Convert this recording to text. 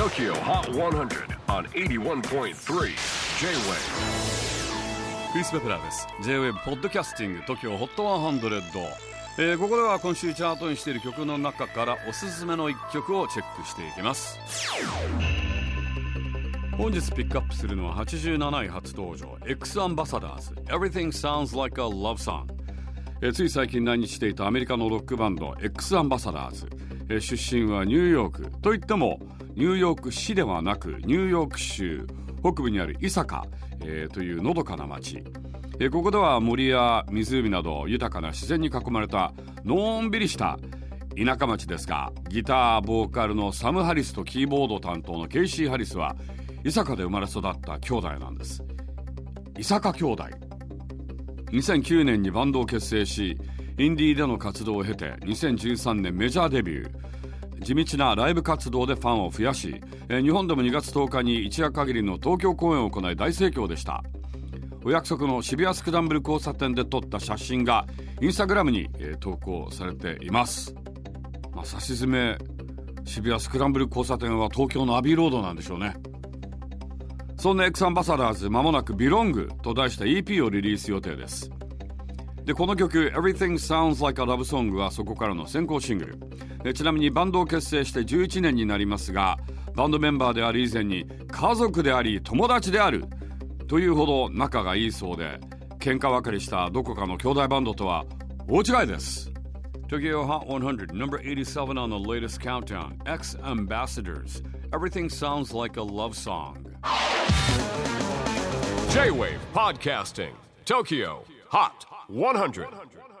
TOKYO HOT 100 on 81.3 J-WAVE クリス・ベプラーです。J-WAVE ポッドキャスティング TOKYO HOT 100、えー、ここでは今週チャートにしている曲の中からおすすめの一曲をチェックしていきます。本日ピックアップするのは87位初登場。X アンバサダーズ Everything Sounds Like a Love Song えー、つい最近来日していたアメリカのロックバンド X アンバサダーズ、え、出身はニューヨーク。といってもニューヨーク市ではなくニューヨーク州北部にある伊坂、えー、というのどかな町、えー、ここでは森や湖など豊かな自然に囲まれたのんびりした田舎町ですがギターボーカルのサム・ハリスとキーボード担当のケイシー・ハリスは伊坂で生まれ育った兄弟なんです。伊坂兄弟。2009年にバンドを結成しインディーでの活動を経て2013年メジャーデビュー。地道なライブ活動でファンを増やしえ日本でも2月10日に一夜限りの東京公演を行い大盛況でした。お約束の渋谷スクランブル交差点で撮った写真がインスタグラムにえ投稿されています、まあ、差し詰め渋谷スクランブル交差点は東京のアビーロードなんでしょうね。そんな X アンバサダーズまもなく Belong と題した EP をリリース予定です。でこの曲 Everything Sounds Like a Love Song はそこからの先行シングルちなみにバンドを結成して11年になりますがバンドメンバーである以前に家族であり友達であるというほど仲がいいそうで喧嘩別れしたどこかの兄弟バンドとは大違いです Tokyo Hot 100 number 87 on the latest countdown X Ambassadors Everything sounds like a love song J-Wave Podcasting Tokyo Hot 100. 100.